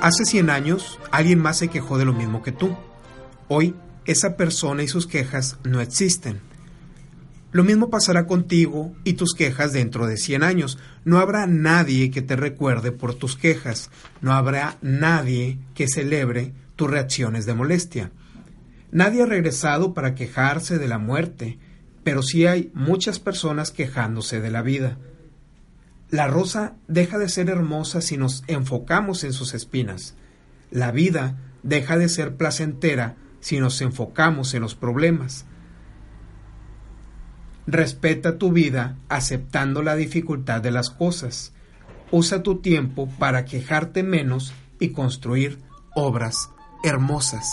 Hace 100 años, alguien más se quejó de lo mismo que tú. Hoy, esa persona y sus quejas no existen. Lo mismo pasará contigo y tus quejas dentro de 100 años. No habrá nadie que te recuerde por tus quejas. No habrá nadie que celebre tus reacciones de molestia. Nadie ha regresado para quejarse de la muerte, pero sí hay muchas personas quejándose de la vida. La rosa deja de ser hermosa si nos enfocamos en sus espinas. La vida deja de ser placentera si nos enfocamos en los problemas. Respeta tu vida aceptando la dificultad de las cosas. Usa tu tiempo para quejarte menos y construir obras hermosas.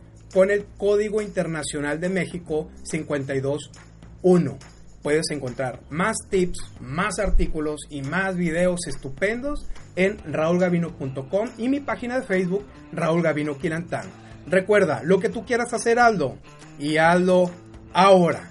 con el Código Internacional de México 521. Puedes encontrar más tips, más artículos y más videos estupendos en raulgavino.com y mi página de Facebook Raúl Gavino Quilantán. Recuerda, lo que tú quieras hacer, Aldo, y Aldo ahora.